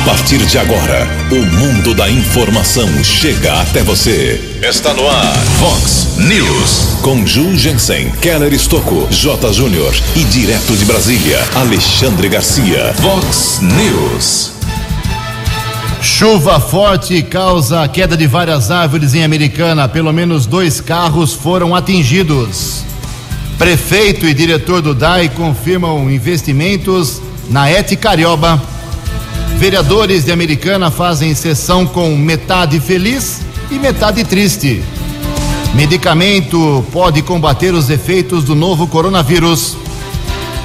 A partir de agora, o mundo da informação chega até você. Está no ar, Fox News. Com Ju Jensen, Keller Estocco, J. Júnior e direto de Brasília, Alexandre Garcia. Fox News. Chuva forte causa queda de várias árvores em Americana. Pelo menos dois carros foram atingidos. Prefeito e diretor do DAI confirmam investimentos na ET Carioba. Vereadores de Americana fazem sessão com metade feliz e metade triste. Medicamento pode combater os efeitos do novo coronavírus.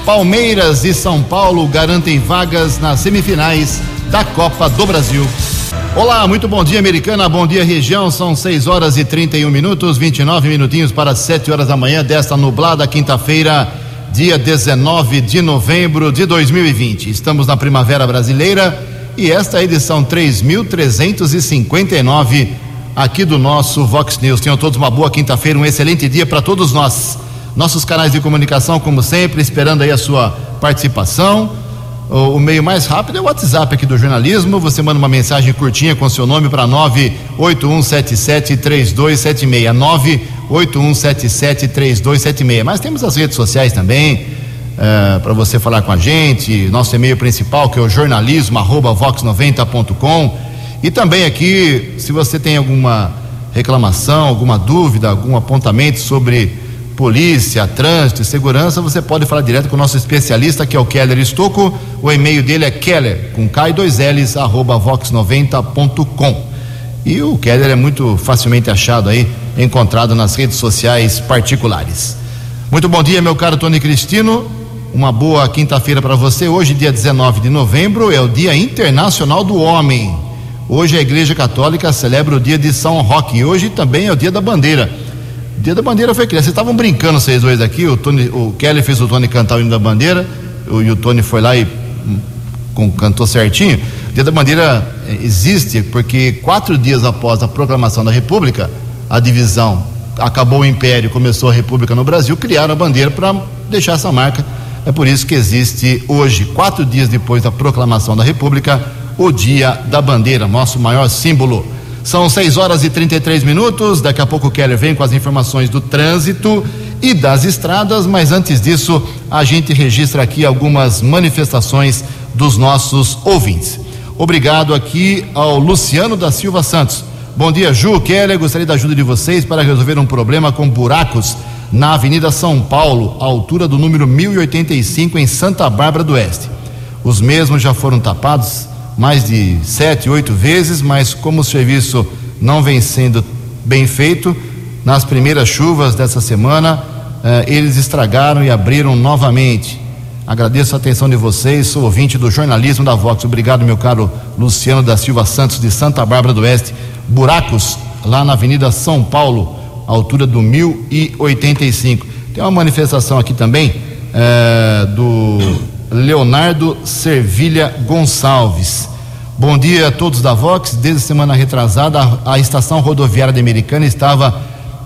Palmeiras e São Paulo garantem vagas nas semifinais da Copa do Brasil. Olá, muito bom dia, Americana. Bom dia, região. São 6 horas e 31 minutos, 29 minutinhos para 7 horas da manhã desta nublada quinta-feira, dia 19 de novembro de 2020. Estamos na Primavera Brasileira e esta é a edição 3359 aqui do nosso Vox News. Tenham todos uma boa quinta-feira, um excelente dia para todos nós. Nossos canais de comunicação, como sempre, esperando aí a sua participação. O, o, meio mais rápido é o WhatsApp aqui do jornalismo. Você manda uma mensagem curtinha com seu nome para 981773276. 981773276. Mas temos as redes sociais também. É, para você falar com a gente, nosso e-mail principal que é o jornalismo@vox90.com e também aqui, se você tem alguma reclamação, alguma dúvida, algum apontamento sobre polícia, trânsito segurança, você pode falar direto com o nosso especialista, que é o Keller Estocco. O e-mail dele é keller, com K e dois L's, arroba vox90.com. E o Keller é muito facilmente achado aí, encontrado nas redes sociais particulares. Muito bom dia, meu caro Tony Cristino. Uma boa quinta-feira para você. Hoje, dia 19 de novembro, é o Dia Internacional do Homem. Hoje a Igreja Católica celebra o dia de São Roque. Hoje também é o dia da bandeira. O dia da bandeira foi criado. Vocês estavam brincando, vocês dois aqui. O, Tony, o Kelly fez o Tony cantar o hino da bandeira. O, e o Tony foi lá e hum, com, cantou certinho. O dia da bandeira eh, existe porque quatro dias após a proclamação da República, a divisão acabou o Império, começou a República no Brasil, criaram a bandeira para deixar essa marca é por isso que existe hoje, quatro dias depois da proclamação da República, o Dia da Bandeira, nosso maior símbolo. São 6 horas e 33 minutos. Daqui a pouco o Keller vem com as informações do trânsito e das estradas, mas antes disso, a gente registra aqui algumas manifestações dos nossos ouvintes. Obrigado aqui ao Luciano da Silva Santos. Bom dia, Ju, Keller. Gostaria da ajuda de vocês para resolver um problema com buracos na Avenida São Paulo, altura do número 1085, em Santa Bárbara do Oeste. Os mesmos já foram tapados mais de sete, oito vezes, mas como o serviço não vem sendo bem feito, nas primeiras chuvas dessa semana, eh, eles estragaram e abriram novamente. Agradeço a atenção de vocês, sou ouvinte do jornalismo da Vox. Obrigado, meu caro Luciano da Silva Santos, de Santa Bárbara do Oeste. Buracos lá na Avenida São Paulo altura do 1085. Tem uma manifestação aqui também é, do Leonardo Servilha Gonçalves. Bom dia a todos da Vox. Desde semana retrasada, a, a estação rodoviária da Americana estava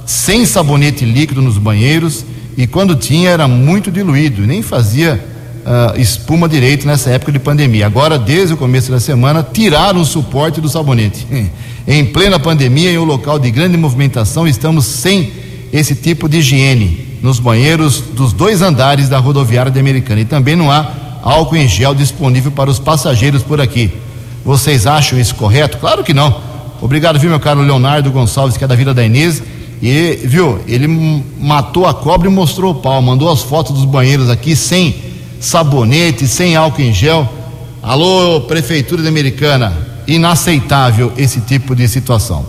sem sabonete líquido nos banheiros e quando tinha era muito diluído, nem fazia uh, espuma direito nessa época de pandemia. Agora, desde o começo da semana, tiraram o suporte do sabonete. Em plena pandemia, em um local de grande movimentação, estamos sem esse tipo de higiene nos banheiros dos dois andares da rodoviária de Americana. E também não há álcool em gel disponível para os passageiros por aqui. Vocês acham isso correto? Claro que não. Obrigado, viu, meu caro Leonardo Gonçalves, que é da Vila da Inês. E, viu, ele matou a cobra e mostrou o pau, mandou as fotos dos banheiros aqui sem sabonete, sem álcool em gel. Alô, Prefeitura de Americana, inaceitável esse tipo de situação.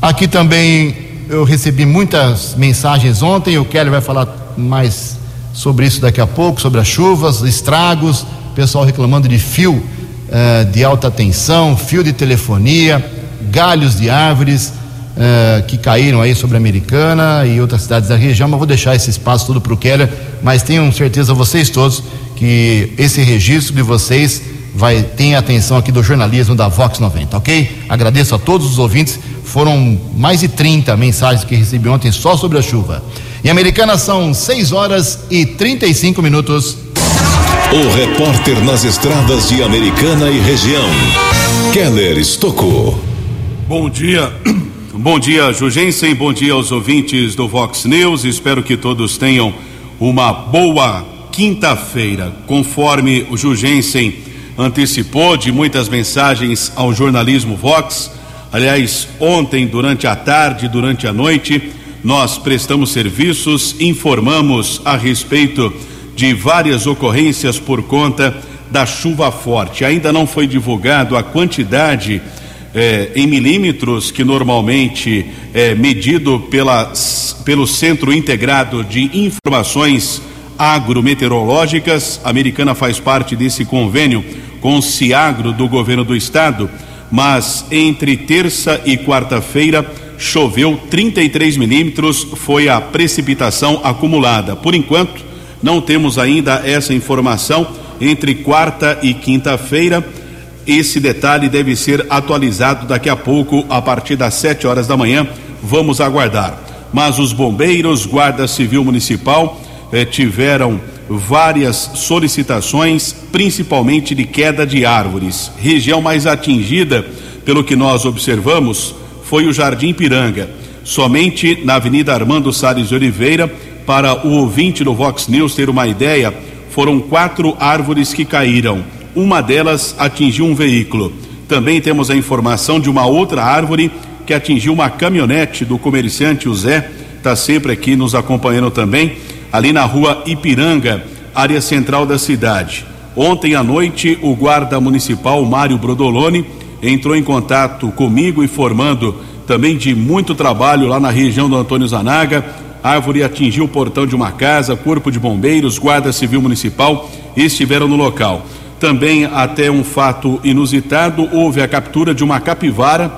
Aqui também eu recebi muitas mensagens ontem, o Kelly vai falar mais sobre isso daqui a pouco, sobre as chuvas, estragos, pessoal reclamando de fio eh, de alta tensão, fio de telefonia, galhos de árvores eh, que caíram aí sobre a Americana e outras cidades da região, mas vou deixar esse espaço todo para o Keller, mas tenham certeza vocês todos que esse registro de vocês vai ter a atenção aqui do jornalismo da Vox 90, ok? Agradeço a todos os ouvintes. Foram mais de 30 mensagens que recebi ontem só sobre a chuva. Em Americana são 6 horas e 35 minutos. O repórter nas estradas de Americana e região, Keller Estocou. Bom dia. Bom dia, Jugensen. Bom dia aos ouvintes do Vox News. Espero que todos tenham uma boa quinta-feira. Conforme o Jugensen antecipou de muitas mensagens ao jornalismo Vox, aliás, ontem, durante a tarde, durante a noite, nós prestamos serviços, informamos a respeito de várias ocorrências por conta da chuva forte. Ainda não foi divulgado a quantidade eh, em milímetros que normalmente é medido pela, pelo Centro Integrado de Informações Agrometeorológicas. A Americana faz parte desse convênio com o Ciagro do governo do estado, mas entre terça e quarta-feira choveu 33 milímetros, foi a precipitação acumulada. Por enquanto, não temos ainda essa informação. Entre quarta e quinta-feira, esse detalhe deve ser atualizado daqui a pouco, a partir das 7 horas da manhã. Vamos aguardar. Mas os bombeiros, Guarda Civil Municipal, eh, tiveram várias solicitações, principalmente de queda de árvores. Região mais atingida, pelo que nós observamos, foi o Jardim Piranga. Somente na Avenida Armando Salles de Oliveira, para o ouvinte do Vox News ter uma ideia, foram quatro árvores que caíram. Uma delas atingiu um veículo. Também temos a informação de uma outra árvore que atingiu uma caminhonete do comerciante o Zé, está sempre aqui nos acompanhando também ali na rua Ipiranga, área central da cidade. Ontem à noite, o guarda municipal Mário Brodoloni entrou em contato comigo, informando também de muito trabalho lá na região do Antônio Zanaga. Árvore atingiu o portão de uma casa, corpo de bombeiros, guarda civil municipal estiveram no local. Também, até um fato inusitado, houve a captura de uma capivara.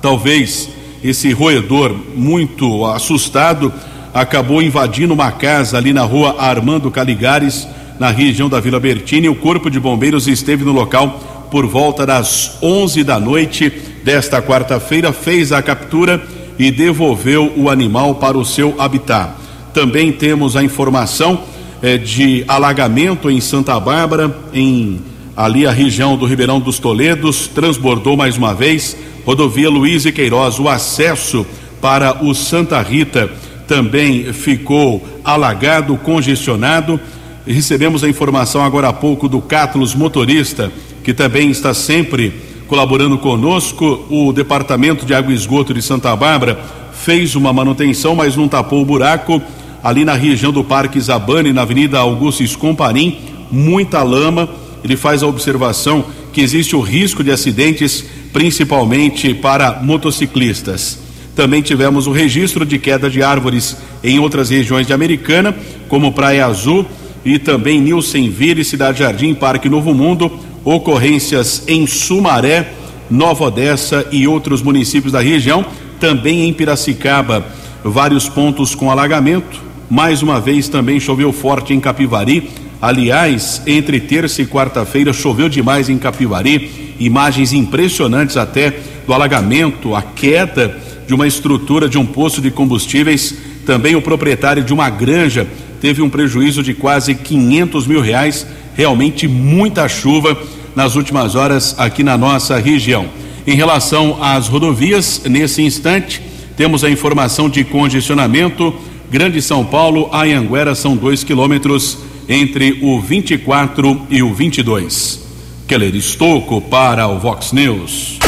Talvez esse roedor, muito assustado, acabou invadindo uma casa ali na rua Armando Caligares, na região da Vila Bertini. O corpo de bombeiros esteve no local por volta das 11 da noite desta quarta-feira, fez a captura e devolveu o animal para o seu habitat. Também temos a informação eh, de alagamento em Santa Bárbara, em ali a região do Ribeirão dos Toledos, transbordou mais uma vez. Rodovia Luiz e Queiroz, o acesso para o Santa Rita também ficou alagado, congestionado. Recebemos a informação agora há pouco do Cátulos motorista, que também está sempre colaborando conosco. O Departamento de Água e Esgoto de Santa Bárbara fez uma manutenção, mas não tapou o buraco ali na região do Parque Zabane, na Avenida Augusto Escomparim, muita lama. Ele faz a observação que existe o risco de acidentes, principalmente para motociclistas. Também tivemos o registro de queda de árvores em outras regiões de Americana, como Praia Azul e também Nilsenville, Cidade Jardim, Parque Novo Mundo, ocorrências em Sumaré, Nova Odessa e outros municípios da região, também em Piracicaba, vários pontos com alagamento. Mais uma vez também choveu forte em Capivari. Aliás, entre terça e quarta-feira choveu demais em Capivari. Imagens impressionantes até do alagamento, a queda de uma estrutura de um poço de combustíveis. Também o proprietário de uma granja teve um prejuízo de quase 500 mil reais. Realmente muita chuva nas últimas horas aqui na nossa região. Em relação às rodovias, nesse instante, temos a informação de congestionamento. Grande São Paulo, Anhanguera são dois quilômetros entre o 24 e o 22. Keller Estocco para o Vox News.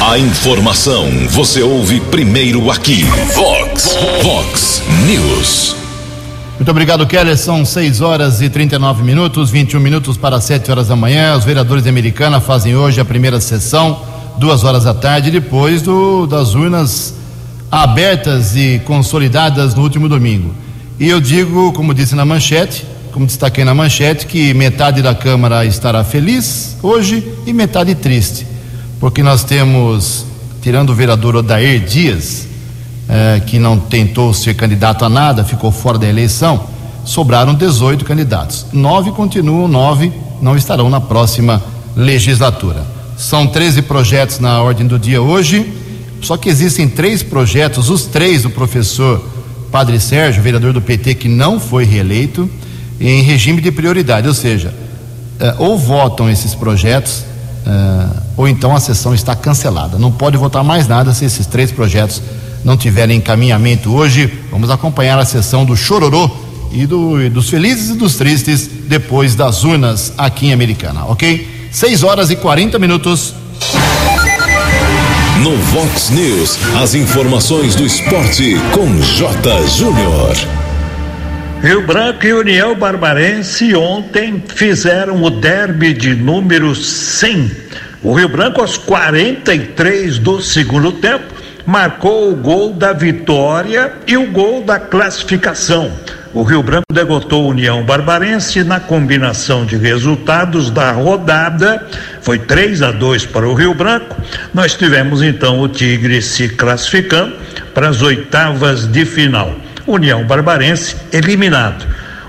A informação você ouve primeiro aqui. Vox, Vox News. Muito obrigado, Keller. São 6 horas e 39 minutos, 21 minutos para 7 horas da manhã. Os vereadores de Americana fazem hoje a primeira sessão, duas horas da tarde, depois do, das urnas abertas e consolidadas no último domingo. E eu digo, como disse na manchete, como destaquei na manchete, que metade da Câmara estará feliz hoje e metade triste porque nós temos, tirando o vereador Odair Dias, eh, que não tentou ser candidato a nada, ficou fora da eleição, sobraram 18 candidatos. Nove continuam, nove não estarão na próxima legislatura. São 13 projetos na ordem do dia hoje, só que existem três projetos, os três do professor Padre Sérgio, vereador do PT, que não foi reeleito, em regime de prioridade, ou seja, uh, ou votam esses projetos, uh, ou então a sessão está cancelada. Não pode votar mais nada se esses três projetos não tiverem encaminhamento hoje. Vamos acompanhar a sessão do Chororô e, do, e dos felizes e dos tristes depois das urnas aqui em Americana, ok? 6 horas e 40 minutos. No Vox News, as informações do esporte com J. Júnior. Rio Branco e União Barbarense ontem fizeram o derby de número 100. O Rio Branco, aos 43 do segundo tempo, marcou o gol da vitória e o gol da classificação. O Rio Branco derrotou União Barbarense na combinação de resultados da rodada. Foi 3 a 2 para o Rio Branco. Nós tivemos então o Tigre se classificando para as oitavas de final. União Barbarense eliminado.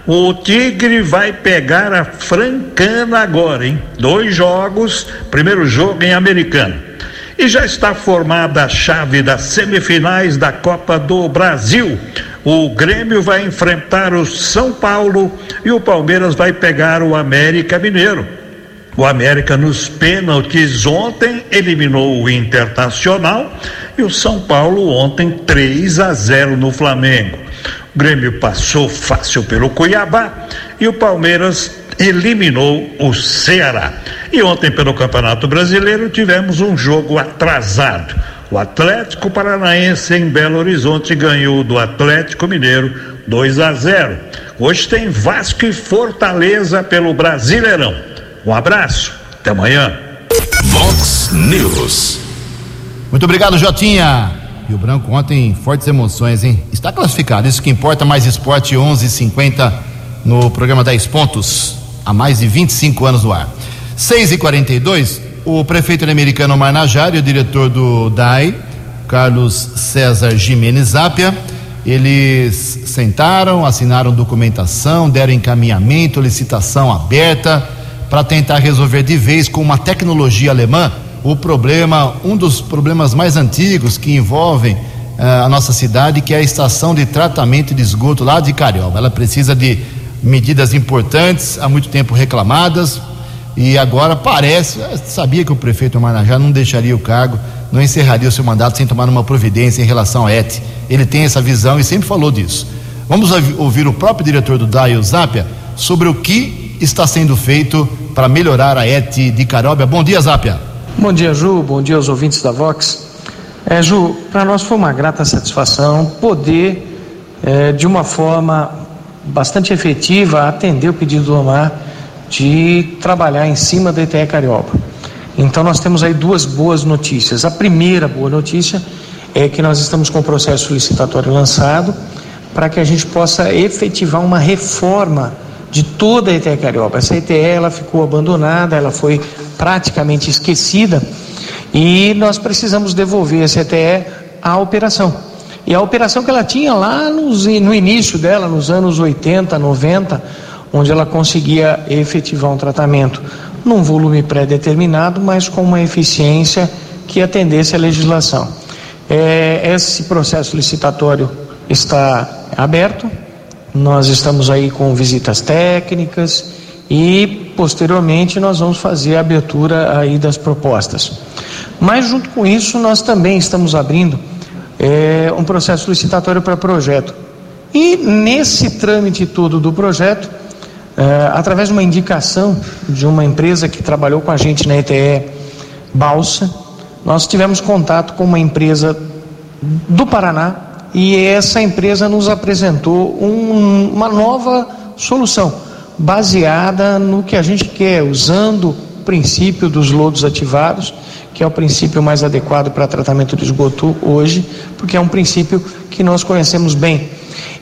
O Tigre vai pegar a Francana agora, hein? Dois jogos, primeiro jogo em Americano. E já está formada a chave das semifinais da Copa do Brasil. O Grêmio vai enfrentar o São Paulo e o Palmeiras vai pegar o América Mineiro. O América nos pênaltis ontem eliminou o Internacional e o São Paulo ontem 3 a 0 no Flamengo. O Grêmio passou fácil pelo Cuiabá e o Palmeiras eliminou o Ceará. E ontem pelo Campeonato Brasileiro tivemos um jogo atrasado. O Atlético Paranaense em Belo Horizonte ganhou do Atlético Mineiro 2 a 0. Hoje tem Vasco e Fortaleza pelo Brasileirão. Um abraço, até amanhã. Vox News. Muito obrigado, Jotinha. E o Branco ontem, fortes emoções, hein? Está classificado, isso que importa, mais esporte 11:50 no programa 10 pontos, há mais de 25 anos no ar. 6 e 42 o prefeito americano Marnajari e o diretor do DAI, Carlos César Jimenez Zapia, eles sentaram, assinaram documentação, deram encaminhamento, licitação aberta para tentar resolver de vez com uma tecnologia alemã o problema, um dos problemas mais antigos que envolvem uh, a nossa cidade, que é a estação de tratamento de esgoto lá de Carioba. Ela precisa de medidas importantes, há muito tempo reclamadas, e agora parece, sabia que o prefeito Marajá não deixaria o cargo, não encerraria o seu mandato sem tomar uma providência em relação à ET. Ele tem essa visão e sempre falou disso. Vamos ouvir o próprio diretor do DAI, o Zápia, sobre o que está sendo feito para melhorar a ET de Caróbia. Bom dia, Zápia. Bom dia, Ju. Bom dia aos ouvintes da Vox. É, Ju, para nós foi uma grata satisfação poder, é, de uma forma bastante efetiva, atender o pedido do Omar de trabalhar em cima da ETE Carioba. Então nós temos aí duas boas notícias. A primeira boa notícia é que nós estamos com o processo licitatório lançado para que a gente possa efetivar uma reforma de toda a ETE Carioba. Essa ETE ela ficou abandonada, ela foi praticamente esquecida e nós precisamos devolver essa ETE à operação. E a operação que ela tinha lá nos, no início dela, nos anos 80, 90, onde ela conseguia efetivar um tratamento num volume pré-determinado, mas com uma eficiência que atendesse à legislação. É, esse processo licitatório está aberto, nós estamos aí com visitas técnicas e posteriormente nós vamos fazer a abertura aí das propostas. Mas junto com isso nós também estamos abrindo é, um processo licitatório para projeto. E nesse trâmite todo do projeto, através de uma indicação de uma empresa que trabalhou com a gente na ETE Balsa, nós tivemos contato com uma empresa do Paraná e essa empresa nos apresentou um, uma nova solução baseada no que a gente quer, usando o princípio dos lodos ativados, que é o princípio mais adequado para tratamento de esgoto hoje, porque é um princípio que nós conhecemos bem.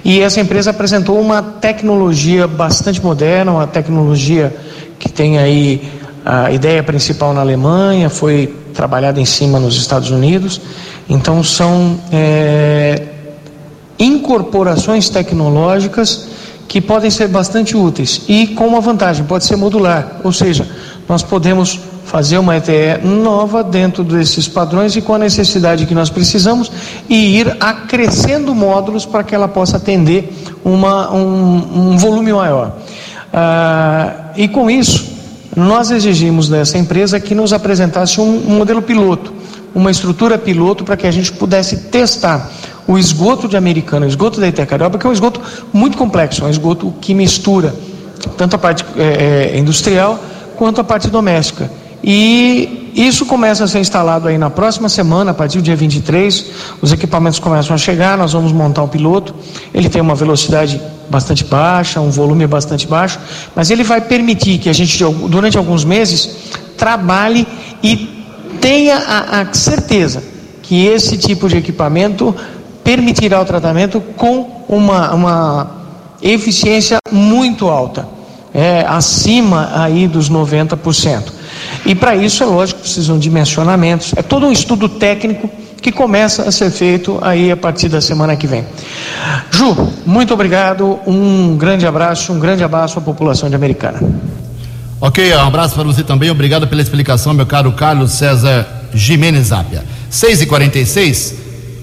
E essa empresa apresentou uma tecnologia bastante moderna, uma tecnologia que tem aí a ideia principal na Alemanha, foi trabalhada em cima nos Estados Unidos. Então são é, incorporações tecnológicas que podem ser bastante úteis e com uma vantagem, pode ser modular, ou seja, nós podemos fazer uma ETE nova dentro desses padrões e com a necessidade que nós precisamos e ir acrescendo módulos para que ela possa atender uma, um, um volume maior. Ah, e com isso, nós exigimos dessa empresa que nos apresentasse um, um modelo piloto, uma estrutura piloto para que a gente pudesse testar o esgoto de Americana, o esgoto da Itacarioba, que é um esgoto muito complexo, é um esgoto que mistura tanto a parte é, industrial quanto a parte doméstica. E isso começa a ser instalado aí na próxima semana, a partir do dia 23. Os equipamentos começam a chegar, nós vamos montar o piloto. Ele tem uma velocidade bastante baixa, um volume bastante baixo, mas ele vai permitir que a gente, durante alguns meses, trabalhe e tenha a, a certeza que esse tipo de equipamento permitirá o tratamento com uma, uma eficiência muito alta, é, acima aí dos 90%. E para isso, é lógico, precisam de dimensionamentos. É todo um estudo técnico que começa a ser feito aí a partir da semana que vem. Ju, muito obrigado, um grande abraço, um grande abraço à população de Americana. Ok, um abraço para você também, obrigado pela explicação, meu caro Carlos César Jimenez Apia. 6h46,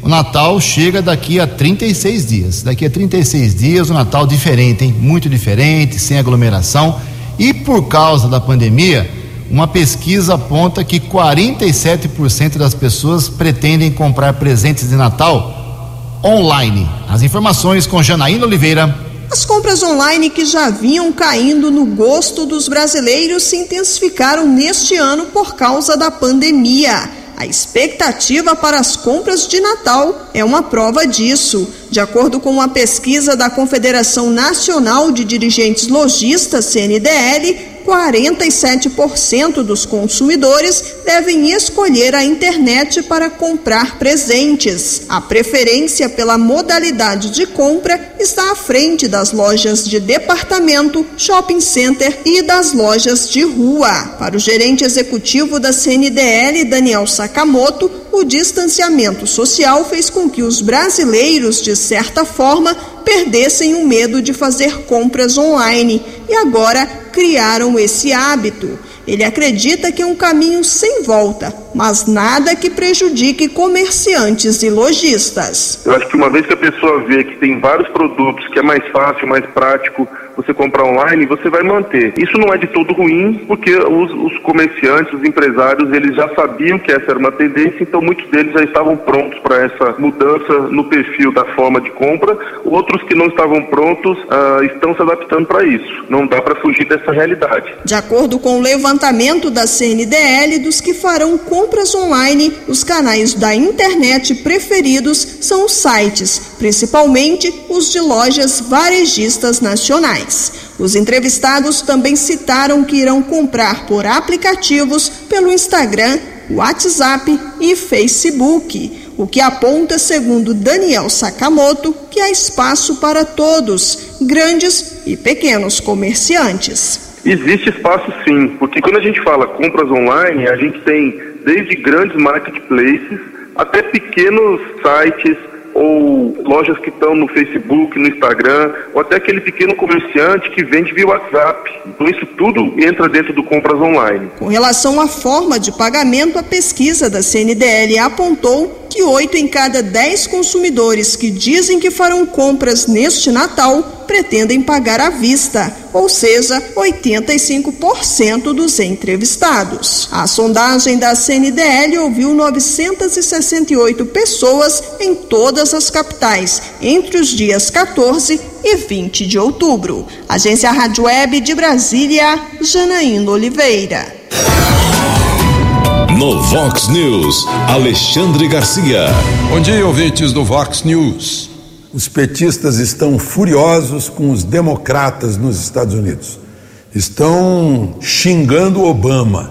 o Natal chega daqui a 36 dias. Daqui a 36 dias, o Natal diferente, hein? Muito diferente, sem aglomeração. E por causa da pandemia, uma pesquisa aponta que 47% das pessoas pretendem comprar presentes de Natal online. As informações com Janaína Oliveira. As compras online que já vinham caindo no gosto dos brasileiros se intensificaram neste ano por causa da pandemia. A expectativa para as compras de Natal é uma prova disso. De acordo com uma pesquisa da Confederação Nacional de Dirigentes Logistas, CNDL, 47% dos consumidores devem escolher a internet para comprar presentes. A preferência pela modalidade de compra está à frente das lojas de departamento, shopping center e das lojas de rua. Para o gerente executivo da CNDL, Daniel Sakamoto, o distanciamento social fez com que os brasileiros, de certa forma, perdessem o medo de fazer compras online e agora criaram esse hábito. Ele acredita que é um caminho sem volta, mas nada que prejudique comerciantes e lojistas. Eu acho que uma vez que a pessoa vê que tem vários produtos, que é mais fácil, mais prático, você comprar online, você vai manter. Isso não é de todo ruim, porque os, os, comerciantes, os empresários, eles já sabiam que essa era uma tendência, então muitos deles já estavam prontos para essa mudança no perfil da forma de compra. Outros que não estavam prontos uh, estão se adaptando para isso. Não dá para fugir dessa realidade. De acordo com o levantamento da CNDL, dos que farão compras online, os canais da internet preferidos são os sites, principalmente os de lojas varejistas nacionais. Os entrevistados também citaram que irão comprar por aplicativos pelo Instagram, WhatsApp e Facebook, o que aponta, segundo Daniel Sakamoto, que há espaço para todos, grandes e pequenos comerciantes. Existe espaço sim, porque quando a gente fala compras online, a gente tem desde grandes marketplaces até pequenos sites ou lojas que estão no Facebook, no Instagram, ou até aquele pequeno comerciante que vende via WhatsApp. Então isso tudo entra dentro do compras online. Com relação à forma de pagamento, a pesquisa da CNDL apontou que oito em cada dez consumidores que dizem que farão compras neste Natal pretendem pagar à vista, ou seja, 85% dos entrevistados. A sondagem da CNDL ouviu 968 pessoas em todas as capitais entre os dias 14 e 20 de outubro. Agência Rádio Web de Brasília, Janaína Oliveira. No Vox News, Alexandre Garcia. Bom dia, ouvintes do Vox News. Os petistas estão furiosos com os democratas nos Estados Unidos. Estão xingando Obama,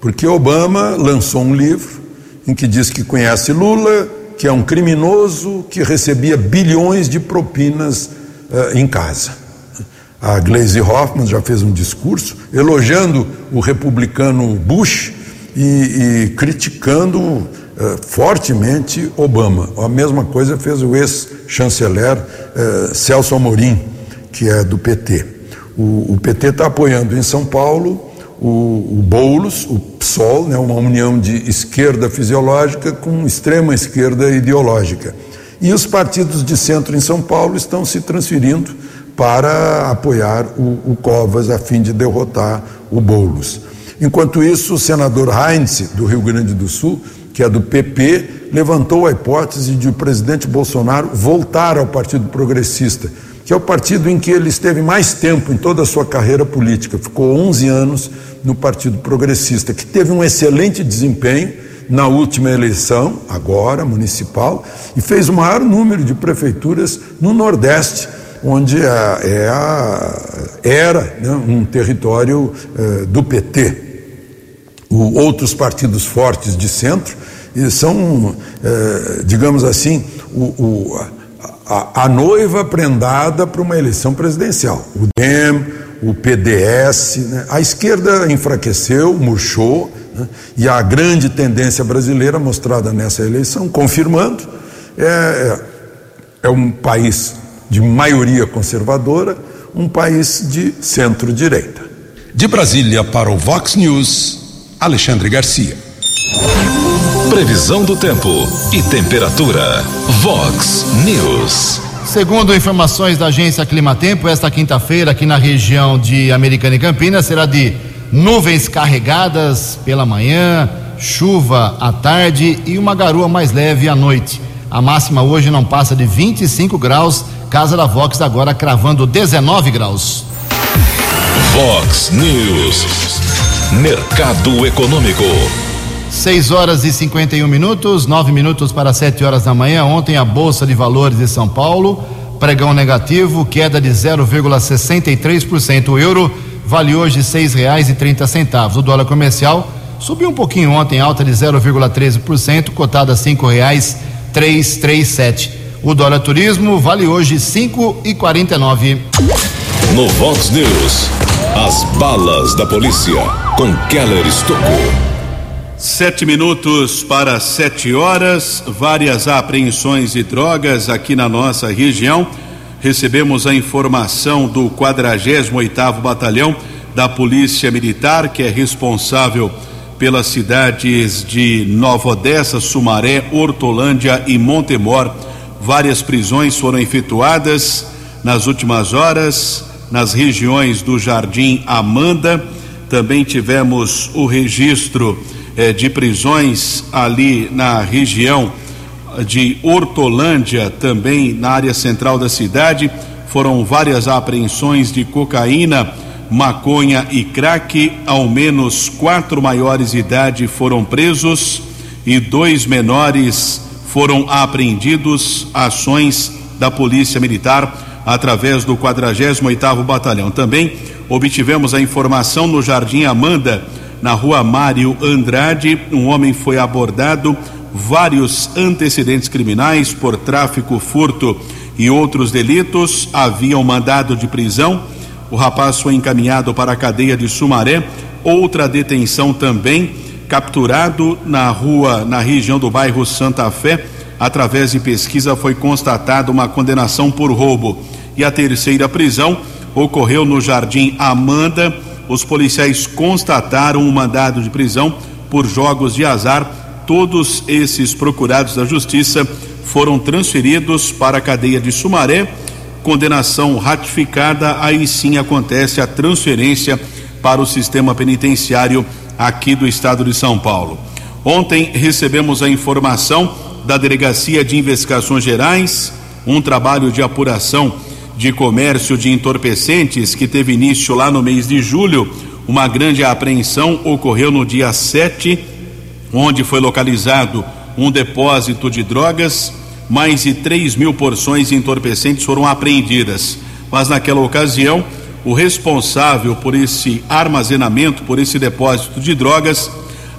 porque Obama lançou um livro em que diz que conhece Lula, que é um criminoso que recebia bilhões de propinas uh, em casa. A Glaze Hoffman já fez um discurso elogiando o republicano Bush e, e criticando uh, fortemente Obama. A mesma coisa fez o ex-chanceler uh, Celso Amorim, que é do PT. O, o PT está apoiando em São Paulo o, o Boulos, o PSOL, né, uma união de esquerda fisiológica com extrema esquerda ideológica. E os partidos de centro em São Paulo estão se transferindo para apoiar o, o Covas a fim de derrotar o Boulos. Enquanto isso, o senador Heinz, do Rio Grande do Sul, que é do PP, levantou a hipótese de o presidente Bolsonaro voltar ao Partido Progressista, que é o partido em que ele esteve mais tempo em toda a sua carreira política. Ficou 11 anos no Partido Progressista, que teve um excelente desempenho na última eleição, agora municipal, e fez o maior número de prefeituras no Nordeste, onde é, é a, era né, um território é, do PT. Outros partidos fortes de centro são, é, digamos assim, o, a, a, noiva prendada para uma eleição presidencial. O DEM, o PDS, né? a esquerda enfraqueceu, murchou, né? e a grande tendência brasileira mostrada nessa eleição, confirmando, é, é um país de maioria conservadora, um país de centro-direita. De Brasília para o Vox News, Alexandre Garcia. Previsão do tempo e temperatura. Vox News. Segundo informações da agência Climatempo, esta quinta-feira aqui na região de Americana e Campinas será de nuvens carregadas pela manhã, chuva à tarde e uma garoa mais leve à noite. A máxima hoje não passa de 25 graus, Casa da Vox agora cravando 19 graus. Vox News. Mercado Econômico. 6 horas e 51 minutos, 9 minutos para 7 horas da manhã. Ontem a Bolsa de Valores de São Paulo, pregão negativo, queda de 0,63%. O euro vale hoje seis reais e trinta centavos. O dólar comercial subiu um pouquinho ontem, alta de 0,13%, cotada a cinco reais três três sete. O dólar turismo vale hoje cinco e quarenta e nove. No Vox News, as balas da polícia com Keller Estocou. Sete minutos para sete horas, várias apreensões de drogas aqui na nossa região recebemos a informação do 48º Batalhão da Polícia Militar, que é responsável pelas cidades de Nova Odessa, Sumaré, Hortolândia e Montemor. Várias prisões foram efetuadas nas últimas horas nas regiões do Jardim Amanda. Também tivemos o registro eh, de prisões ali na região de Hortolândia, também na área central da cidade. Foram várias apreensões de cocaína, maconha e crack. Ao menos quatro maiores de idade foram presos e dois menores foram apreendidos. Ações da Polícia Militar através do 48º Batalhão. Também obtivemos a informação no Jardim Amanda, na rua Mário Andrade, um homem foi abordado vários antecedentes criminais por tráfico, furto e outros delitos. Havia um mandado de prisão. O rapaz foi encaminhado para a cadeia de Sumaré. Outra detenção também, capturado na rua, na região do bairro Santa Fé. Através de pesquisa foi constatada uma condenação por roubo. E a terceira prisão ocorreu no Jardim Amanda. Os policiais constataram um mandado de prisão por jogos de azar Todos esses procurados da Justiça foram transferidos para a cadeia de Sumaré. Condenação ratificada, aí sim acontece a transferência para o sistema penitenciário aqui do estado de São Paulo. Ontem recebemos a informação da Delegacia de Investigações Gerais, um trabalho de apuração de comércio de entorpecentes que teve início lá no mês de julho. Uma grande apreensão ocorreu no dia 7 onde foi localizado um depósito de drogas, mais de 3 mil porções de entorpecentes foram apreendidas. Mas naquela ocasião, o responsável por esse armazenamento, por esse depósito de drogas,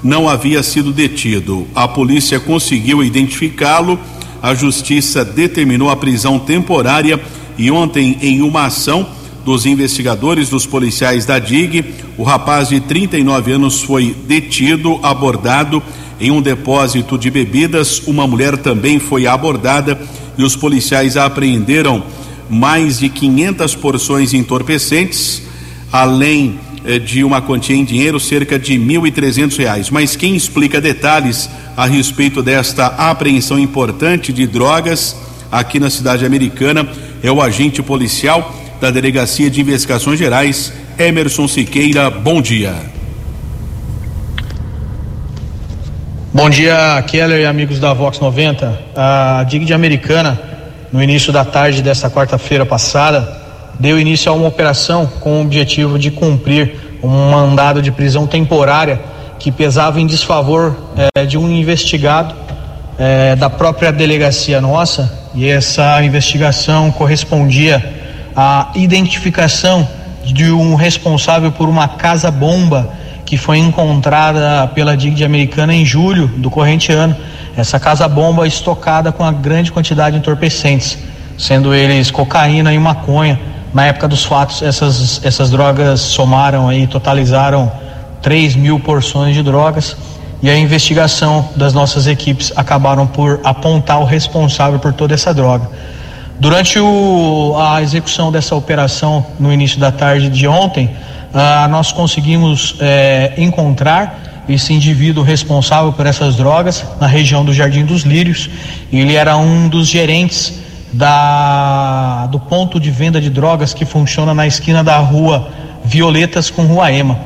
não havia sido detido. A polícia conseguiu identificá-lo, a justiça determinou a prisão temporária e ontem, em uma ação dos investigadores, dos policiais da DIG, o rapaz de 39 anos foi detido, abordado em um depósito de bebidas. Uma mulher também foi abordada e os policiais apreenderam mais de 500 porções entorpecentes, além de uma quantia em dinheiro, cerca de R$ reais. Mas quem explica detalhes a respeito desta apreensão importante de drogas aqui na cidade americana é o agente policial da Delegacia de Investigações Gerais, Emerson Siqueira. Bom dia. Bom dia, Keller e amigos da Vox 90. A DIG de Americana, no início da tarde desta quarta-feira passada, deu início a uma operação com o objetivo de cumprir um mandado de prisão temporária que pesava em desfavor eh, de um investigado eh, da própria delegacia nossa, e essa investigação correspondia à identificação de um responsável por uma casa-bomba que foi encontrada pela DIG Americana em julho do corrente ano. Essa casa-bomba estocada com uma grande quantidade de entorpecentes, sendo eles cocaína e maconha. Na época dos fatos, essas, essas drogas somaram aí, totalizaram 3 mil porções de drogas. E a investigação das nossas equipes acabaram por apontar o responsável por toda essa droga. Durante o, a execução dessa operação no início da tarde de ontem, ah, nós conseguimos eh, encontrar esse indivíduo responsável por essas drogas na região do Jardim dos Lírios. Ele era um dos gerentes da, do ponto de venda de drogas que funciona na esquina da rua Violetas com Rua Ema.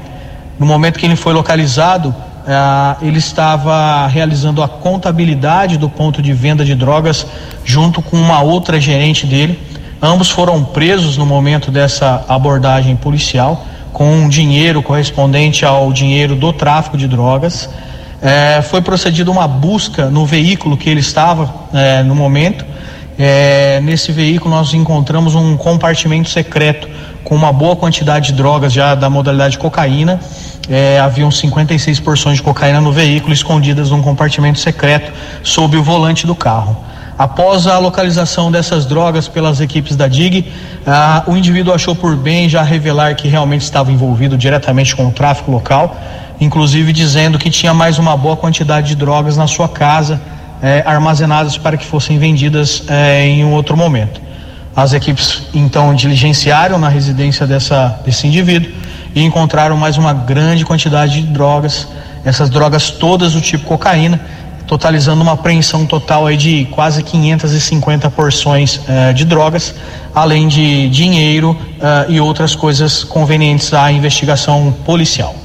No momento que ele foi localizado, ah, ele estava realizando a contabilidade do ponto de venda de drogas junto com uma outra gerente dele. Ambos foram presos no momento dessa abordagem policial com um dinheiro correspondente ao dinheiro do tráfico de drogas. É, foi procedida uma busca no veículo que ele estava é, no momento. É, nesse veículo nós encontramos um compartimento secreto com uma boa quantidade de drogas já da modalidade cocaína. É, haviam 56 porções de cocaína no veículo escondidas num compartimento secreto sob o volante do carro. Após a localização dessas drogas pelas equipes da DIG, ah, o indivíduo achou por bem já revelar que realmente estava envolvido diretamente com o tráfico local, inclusive dizendo que tinha mais uma boa quantidade de drogas na sua casa, eh, armazenadas para que fossem vendidas eh, em um outro momento. As equipes então diligenciaram na residência dessa, desse indivíduo e encontraram mais uma grande quantidade de drogas, essas drogas todas do tipo cocaína totalizando uma apreensão total aí de quase 550 porções eh, de drogas, além de dinheiro eh, e outras coisas convenientes à investigação policial.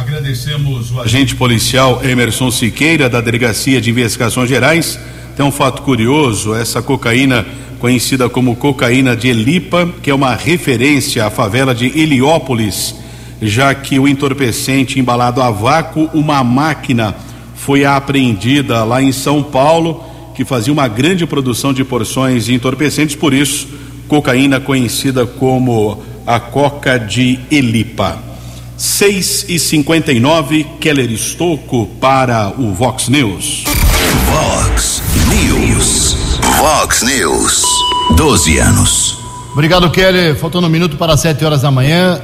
Agradecemos o agente policial Emerson Siqueira, da Delegacia de Investigações Gerais. Tem um fato curioso: essa cocaína, conhecida como cocaína de Elipa, que é uma referência à favela de Heliópolis, já que o entorpecente embalado a vácuo, uma máquina foi apreendida lá em São Paulo, que fazia uma grande produção de porções de entorpecentes, por isso, cocaína conhecida como a coca de Elipa. 6 e 59 Keller Estocco para o Vox News. Vox News. Vox News. 12 anos. Obrigado, Keller. Faltando um minuto para 7 horas da manhã.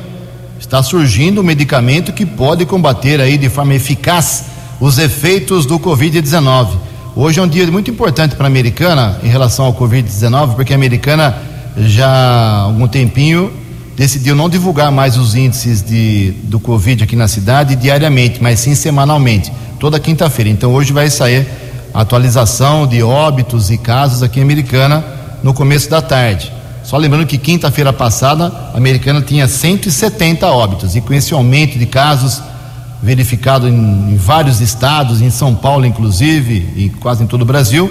Está surgindo um medicamento que pode combater aí de forma eficaz os efeitos do Covid-19. Hoje é um dia muito importante para a americana em relação ao Covid-19, porque a americana já há algum tempinho decidiu não divulgar mais os índices de, do Covid aqui na cidade diariamente, mas sim semanalmente, toda quinta-feira. Então hoje vai sair a atualização de óbitos e casos aqui em Americana no começo da tarde. Só lembrando que quinta-feira passada a Americana tinha 170 óbitos e com esse aumento de casos verificado em, em, vários estados, em São Paulo inclusive, e quase em todo o Brasil,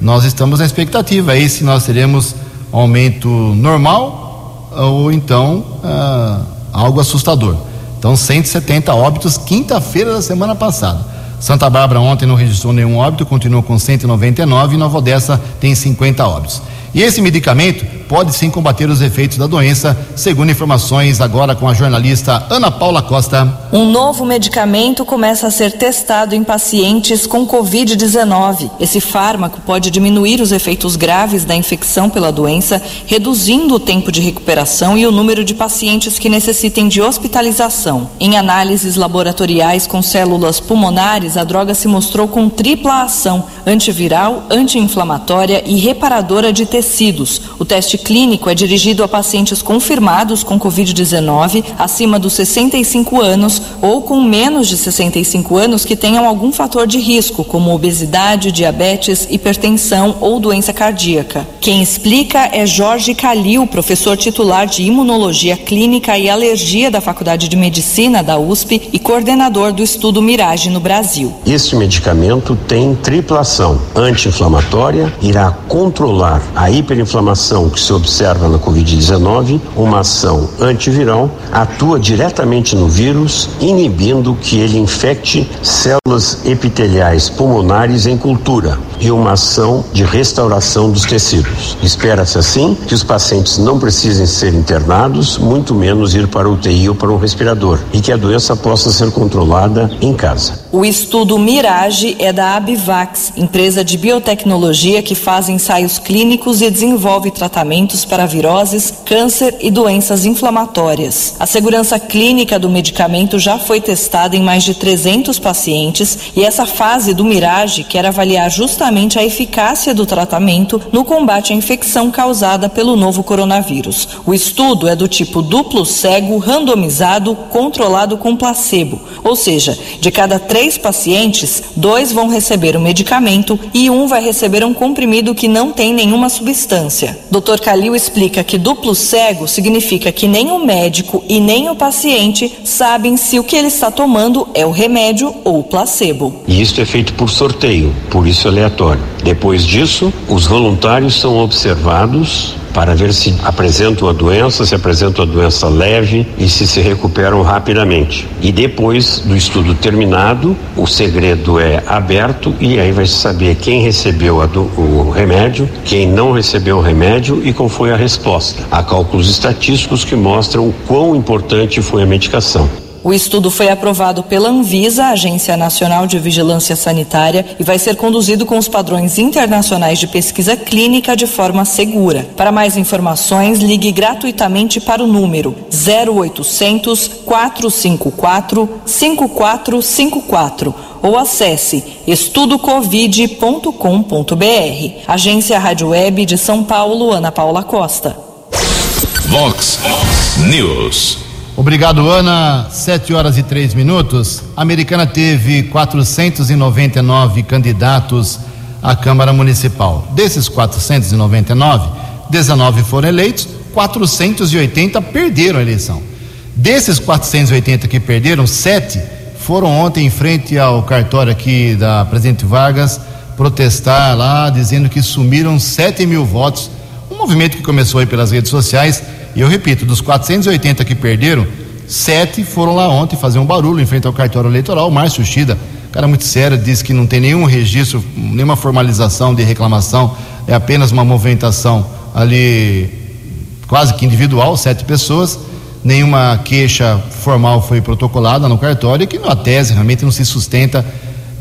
nós estamos na expectativa aí se nós teremos aumento normal ou então ah, algo assustador. Então, 170 óbitos, quinta-feira da semana passada. Santa Bárbara ontem não registrou nenhum óbito, continua com 199 e Nova Odessa tem 50 óbitos. E esse medicamento pode sim combater os efeitos da doença, segundo informações agora com a jornalista Ana Paula Costa. Um novo medicamento começa a ser testado em pacientes com Covid-19. Esse fármaco pode diminuir os efeitos graves da infecção pela doença, reduzindo o tempo de recuperação e o número de pacientes que necessitem de hospitalização. Em análises laboratoriais com células pulmonares, a droga se mostrou com tripla ação: antiviral, anti-inflamatória e reparadora de tecidos. O teste clínico é dirigido a pacientes confirmados com Covid-19 acima dos 65 anos ou com menos de 65 anos que tenham algum fator de risco, como obesidade, diabetes, hipertensão ou doença cardíaca. Quem explica é Jorge Calil, professor titular de Imunologia Clínica e Alergia da Faculdade de Medicina da USP e coordenador do estudo Mirage no Brasil. Este medicamento tem tripla ação anti-inflamatória, irá controlar a hiperinflamação que se observa na Covid-19, uma ação antiviral, atua diretamente no vírus, inibindo que ele infecte células epiteliais pulmonares em cultura e uma ação de restauração dos tecidos. Espera-se assim que os pacientes não precisem ser internados, muito menos ir para o UTI ou para um respirador, e que a doença possa ser controlada em casa. O estudo Mirage é da Abivax, empresa de biotecnologia que faz ensaios clínicos e desenvolve tratamentos para viroses, câncer e doenças inflamatórias. A segurança clínica do medicamento já foi testada em mais de 300 pacientes e essa fase do Mirage quer avaliar justamente a eficácia do tratamento no combate à infecção causada pelo novo coronavírus. O estudo é do tipo duplo cego, randomizado, controlado com placebo, ou seja, de cada três pacientes, dois vão receber o medicamento e um vai receber um comprimido que não tem nenhuma substância. Dr. Calil explica que duplo cego significa que nem o médico e nem o paciente sabem se o que ele está tomando é o remédio ou o placebo. E isso é feito por sorteio, por isso aleatório. Depois disso, os voluntários são observados para ver se apresentam a doença, se apresentam a doença leve e se se recuperam rapidamente. E depois do estudo terminado, o segredo é aberto e aí vai se saber quem recebeu do, o remédio, quem não recebeu o remédio e qual foi a resposta. Há cálculos estatísticos que mostram o quão importante foi a medicação. O estudo foi aprovado pela Anvisa, Agência Nacional de Vigilância Sanitária, e vai ser conduzido com os padrões internacionais de pesquisa clínica de forma segura. Para mais informações, ligue gratuitamente para o número 0800 454 5454 ou acesse estudocovid.com.br. Agência Rádio Web de São Paulo, Ana Paula Costa. Vox News. Obrigado, Ana. Sete horas e três minutos. A Americana teve 499 candidatos à Câmara Municipal. Desses 499, 19 foram eleitos, 480 perderam a eleição. Desses 480 que perderam, sete foram ontem em frente ao cartório aqui da Presidente Vargas protestar lá, dizendo que sumiram 7 mil votos. Um movimento que começou aí pelas redes sociais. E eu repito, dos 480 que perderam, sete foram lá ontem fazer um barulho em frente ao cartório eleitoral. O Márcio Chida, cara muito sério, disse que não tem nenhum registro, nenhuma formalização de reclamação, é apenas uma movimentação ali quase que individual, sete pessoas nenhuma queixa formal foi protocolada no cartório, que na tese realmente não se sustenta.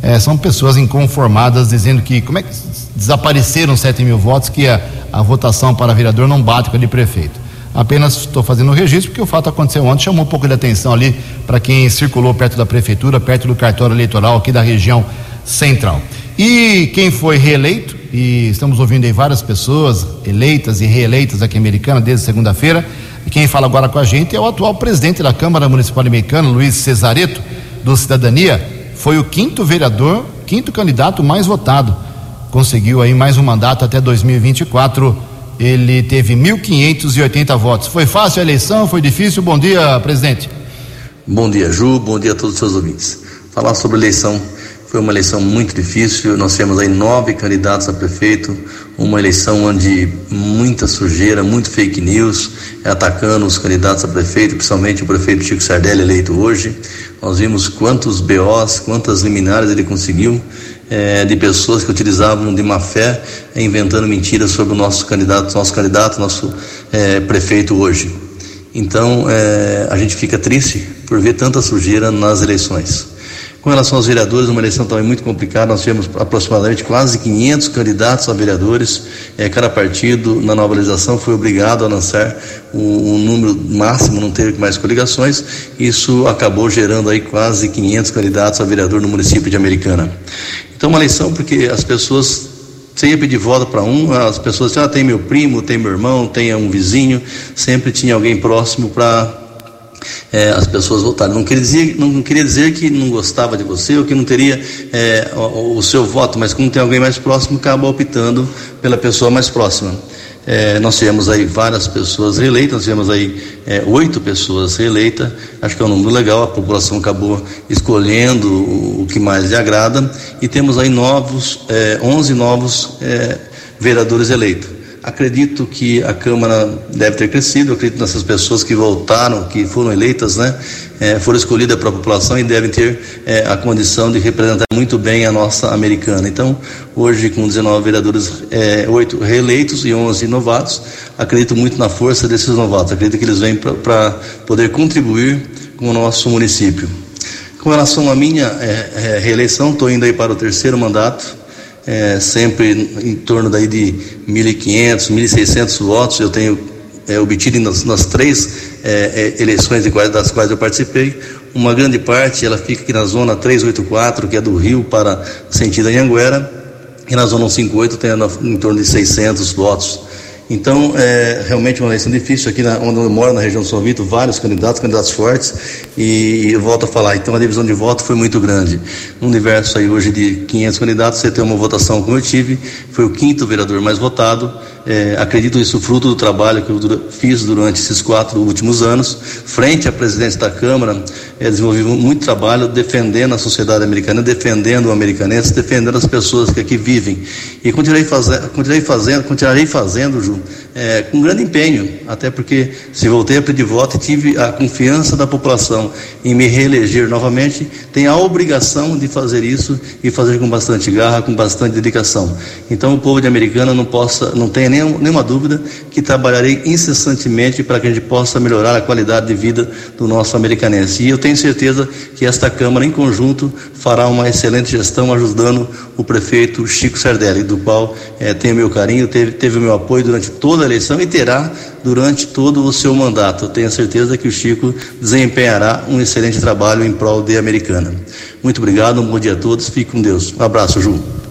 É, são pessoas inconformadas dizendo que como é que desapareceram 7 mil votos, que a, a votação para vereador não bate com a de prefeito. Apenas estou fazendo o registro porque o fato aconteceu ontem, chamou um pouco de atenção ali para quem circulou perto da prefeitura, perto do cartório eleitoral aqui da região central. E quem foi reeleito, e estamos ouvindo aí várias pessoas eleitas e reeleitas aqui em Americana desde segunda-feira, e quem fala agora com a gente é o atual presidente da Câmara Municipal Americana, Luiz Cesareto, do Cidadania. Foi o quinto vereador, quinto candidato mais votado. Conseguiu aí mais um mandato até 2024. Ele teve 1.580 votos. Foi fácil a eleição? Foi difícil? Bom dia, presidente. Bom dia, Ju. Bom dia a todos os seus ouvintes. Falar sobre eleição foi uma eleição muito difícil. Nós temos aí nove candidatos a prefeito, uma eleição onde muita sujeira, muito fake news, atacando os candidatos a prefeito, principalmente o prefeito Chico Sardelli eleito hoje. Nós vimos quantos BOs, quantas liminares ele conseguiu é, de pessoas que utilizavam de má fé, inventando mentiras sobre o nosso candidato, nosso candidato, nosso é, prefeito hoje. Então, é, a gente fica triste por ver tanta sujeira nas eleições. Com relação aos vereadores, uma eleição também muito complicada, nós tivemos aproximadamente quase 500 candidatos a vereadores, é, cada partido na nova legislação foi obrigado a lançar um, um, número máximo, não teve mais coligações, isso acabou gerando aí quase 500 candidatos a vereador no município de Americana. Então uma eleição porque as pessoas ia pedir voto para um, as pessoas ah, tem meu primo, tem meu irmão, tem um vizinho, sempre tinha alguém próximo para é, as pessoas votarem. Não queria, dizer, não queria dizer que não gostava de você ou que não teria é, o, o, seu voto, mas como tem alguém mais próximo, acaba optando pela pessoa mais próxima. É, nós tivemos aí várias pessoas reeleitas, nós tivemos aí é, oito pessoas reeleitas, acho que é um número legal, a população acabou escolhendo o, o que mais lhe agrada, e temos aí novos, é, 11 novos é, vereadores eleitos. Acredito que a Câmara deve ter crescido, acredito nessas pessoas que voltaram, que foram eleitas, né, é, foram escolhidas para a população e devem ter é, a condição de representar muito bem a nossa americana. Então, hoje, com 19 vereadores, é, 8 reeleitos e 11 novatos, acredito muito na força desses novatos, acredito que eles vêm para poder contribuir com o nosso município. Com relação à minha é, é, reeleição, estou indo aí para o terceiro mandato, é, sempre em torno daí de 1.500, 1.600 votos eu tenho é, obtido nas, nas três é, é eleições das quais eu participei. Uma grande parte ela fica aqui na zona 384, que é do Rio para sentido Anhanguera, e na zona 158 tem em torno de 600 votos. Então, é realmente uma eleição difícil aqui na, onde eu moro, na região do São Vito, vários candidatos, candidatos fortes, e eu volto a falar, então a divisão de voto foi muito grande. No universo aí hoje de 500 candidatos, você tem uma votação como eu tive, foi o quinto vereador mais votado, é, acredito isso fruto do trabalho que eu fiz durante esses quatro últimos anos, frente à presidência da Câmara, é, desenvolvi muito trabalho defendendo a sociedade americana, defendendo o americanense, defendendo as pessoas que aqui vivem. E continuarei, faze continuarei fazendo, continuarei fazendo, Ju, é, com grande empenho, até porque se voltei a pedir voto e tive a confiança da população em me reeleger novamente, tenho a obrigação de fazer isso e fazer com bastante garra, com bastante dedicação. Então o povo de Americana não possa, não tenha nenhum, nenhuma dúvida que trabalharei incessantemente para que a gente possa melhorar a qualidade de vida do nosso americanense. E eu tenho certeza que esta Câmara, em conjunto, fará uma excelente gestão ajudando o prefeito Chico Sardelli, do qual é, tenho meu carinho, teve, teve o meu apoio durante toda a eleição e terá durante todo o seu mandato. Eu tenho certeza que o Chico desempenhará um excelente trabalho em prol de Americana. Muito obrigado, um bom dia a todos, fique com Deus. Um abraço, Ju.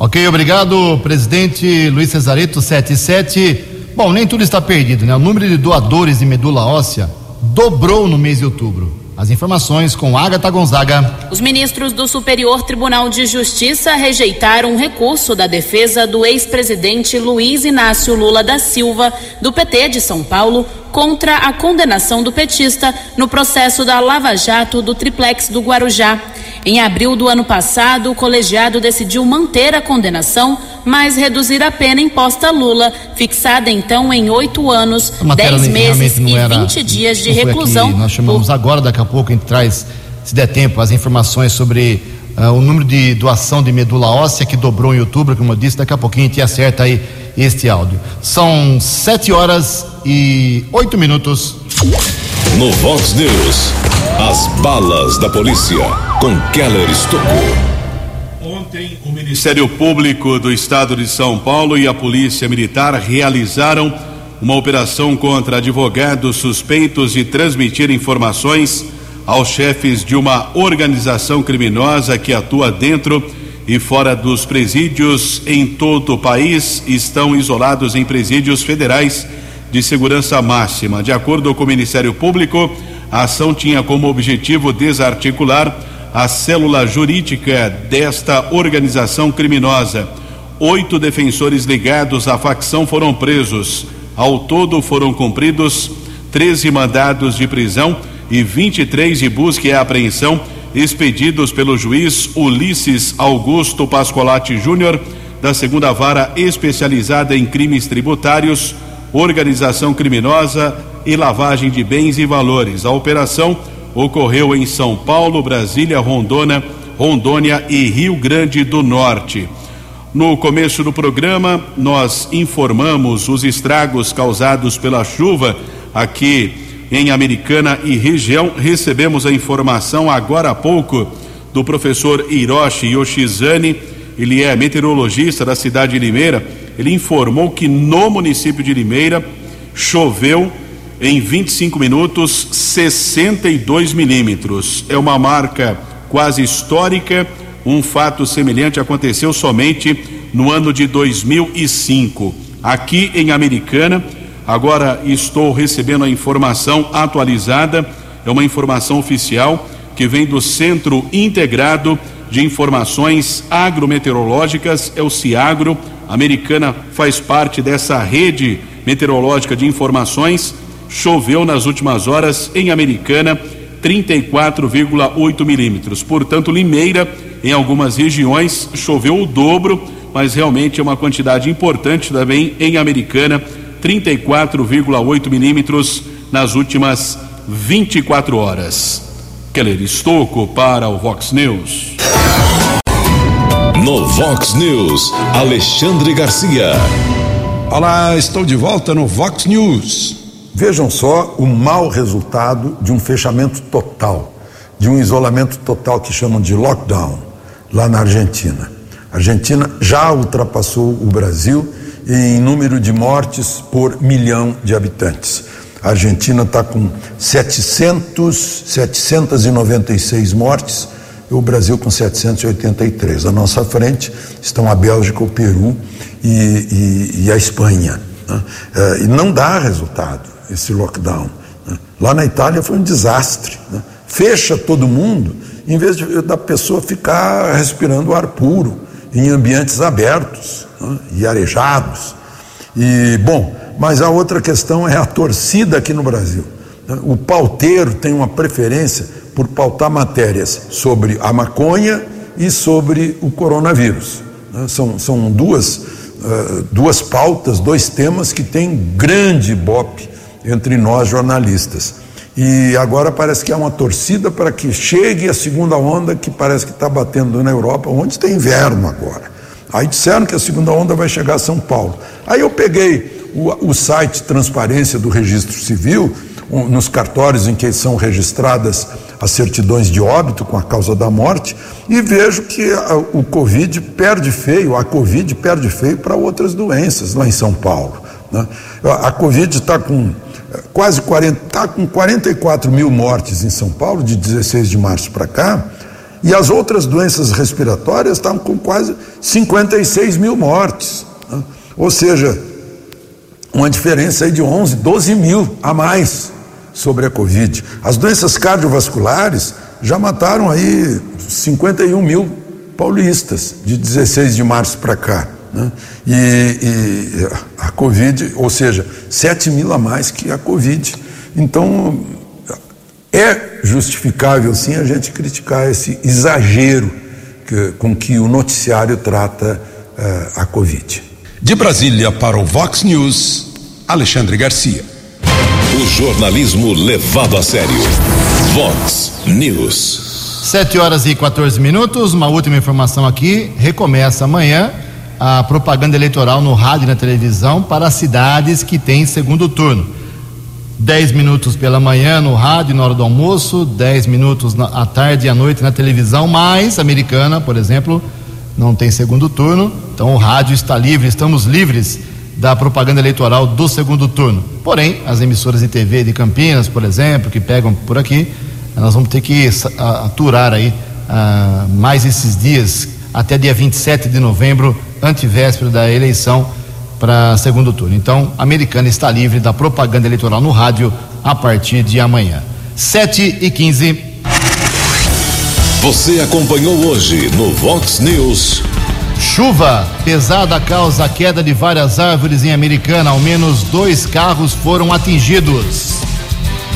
Ok, obrigado, presidente Luiz Cesareto 77. Bom, nem tudo está perdido, né? O número de doadores de medula óssea dobrou no mês de outubro. As informações com Agatha Gonzaga. Os ministros do Superior Tribunal de Justiça rejeitaram um recurso da defesa do ex-presidente Luiz Inácio Lula da Silva, do PT de São Paulo, contra a condenação do petista no processo da Lava Jato do Triplex do Guarujá. Em abril do ano passado, o colegiado decidiu manter a condenação, mas reduzir a pena imposta a Lula, fixada então em oito anos, dez meses e era, 20 dias de reclusão. Nós chamamos agora, daqui a pouco, a gente traz, se der tempo, as informações sobre uh, o número de doação de medula óssea que dobrou em outubro, como eu disse, daqui a pouquinho a gente acerta aí este áudio. São sete horas e oito minutos. No Vox News, as balas da polícia com Keller Estocou. Ontem, o Ministério Público do Estado de São Paulo e a Polícia Militar realizaram uma operação contra advogados suspeitos de transmitir informações aos chefes de uma organização criminosa que atua dentro e fora dos presídios em todo o país, estão isolados em presídios federais de segurança máxima. De acordo com o Ministério Público, a ação tinha como objetivo desarticular a célula jurídica desta organização criminosa. Oito defensores ligados à facção foram presos. Ao todo foram cumpridos 13 mandados de prisão e 23 de busca e apreensão expedidos pelo juiz Ulisses Augusto Pascolati Júnior, da segunda vara especializada em crimes tributários organização criminosa e lavagem de bens e valores. A operação ocorreu em São Paulo, Brasília, Rondônia, Rondônia e Rio Grande do Norte. No começo do programa, nós informamos os estragos causados pela chuva aqui em Americana e região. Recebemos a informação agora há pouco do professor Hiroshi Yoshizane, ele é meteorologista da cidade de Limeira ele informou que no município de Limeira choveu em 25 minutos 62 milímetros. É uma marca quase histórica. Um fato semelhante aconteceu somente no ano de 2005. Aqui em Americana, agora estou recebendo a informação atualizada, é uma informação oficial que vem do Centro Integrado de Informações Agrometeorológicas, é o CIAGRO. Americana faz parte dessa rede meteorológica de informações. Choveu nas últimas horas em Americana 34,8 milímetros. Portanto, Limeira, em algumas regiões, choveu o dobro, mas realmente é uma quantidade importante também em Americana, 34,8 milímetros nas últimas 24 horas. Keller Estocco para o Vox News. No Vox News, Alexandre Garcia. Olá, estou de volta no Vox News. Vejam só o mau resultado de um fechamento total, de um isolamento total que chamam de lockdown, lá na Argentina. A Argentina já ultrapassou o Brasil em número de mortes por milhão de habitantes. A Argentina está com 700, 796 mortes e o Brasil com 783. À nossa frente estão a Bélgica, o Peru e, e, e a Espanha. Né? É, e não dá resultado esse lockdown. Né? Lá na Itália foi um desastre. Né? Fecha todo mundo, em vez de, da pessoa ficar respirando ar puro em ambientes abertos né? e arejados. E, bom, mas a outra questão é a torcida aqui no Brasil. O pauteiro tem uma preferência por pautar matérias sobre a maconha e sobre o coronavírus. São, são duas, duas pautas, dois temas que têm grande ibope entre nós jornalistas. E agora parece que há uma torcida para que chegue a segunda onda que parece que está batendo na Europa, onde tem inverno agora. Aí disseram que a segunda onda vai chegar a São Paulo. Aí eu peguei o, o site Transparência do Registro Civil, nos cartórios em que são registradas as certidões de óbito com a causa da morte, e vejo que a, o Covid perde feio, a Covid perde feio para outras doenças lá em São Paulo. Né? A, Covid está com eh, quase 40, está com 44 mil mortes em São Paulo, de 16 de março para cá, e as outras doenças respiratórias estão com quase 56 mil mortes. Né? Ou seja, uma diferença de 11, 12 mil a mais sobre a Covid. As doenças cardiovasculares já mataram aí 51 mil paulistas de 16 de março para cá. Né? E, e, a Covid, ou seja, 7 mil a mais que a Covid. Então, é justificável sim a gente criticar esse exagero que, com que o noticiário trata uh, a Covid. De Brasília para o Vox News, Alexandre Garcia. O jornalismo levado a sério. Vox News. 7 horas e 14 minutos. Uma última informação aqui. Recomeça amanhã a propaganda eleitoral no rádio e na televisão para as cidades que têm segundo turno. 10 minutos pela manhã no rádio na hora do almoço, 10 minutos na, à tarde e à noite na televisão, mas americana, por exemplo, não tem segundo turno, então o rádio está livre, estamos livres da propaganda eleitoral do segundo turno. Porém, as emissoras de TV de Campinas, por exemplo, que pegam por aqui, nós vamos ter que aturar aí uh, mais esses dias, até dia 27 de novembro, antivéspera da eleição para segundo turno. Então, a americana está livre da propaganda eleitoral no rádio a partir de amanhã. 7 e 15. Você acompanhou hoje no Vox News. Chuva pesada causa queda de várias árvores em Americana. Ao menos dois carros foram atingidos.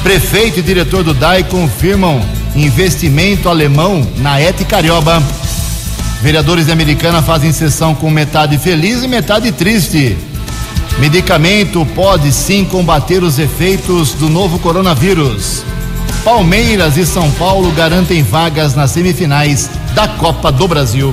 Prefeito e diretor do DAI confirmam investimento alemão na ET Carioba. Vereadores de Americana fazem sessão com metade feliz e metade triste. Medicamento pode sim combater os efeitos do novo coronavírus. Palmeiras e São Paulo garantem vagas nas semifinais da Copa do Brasil.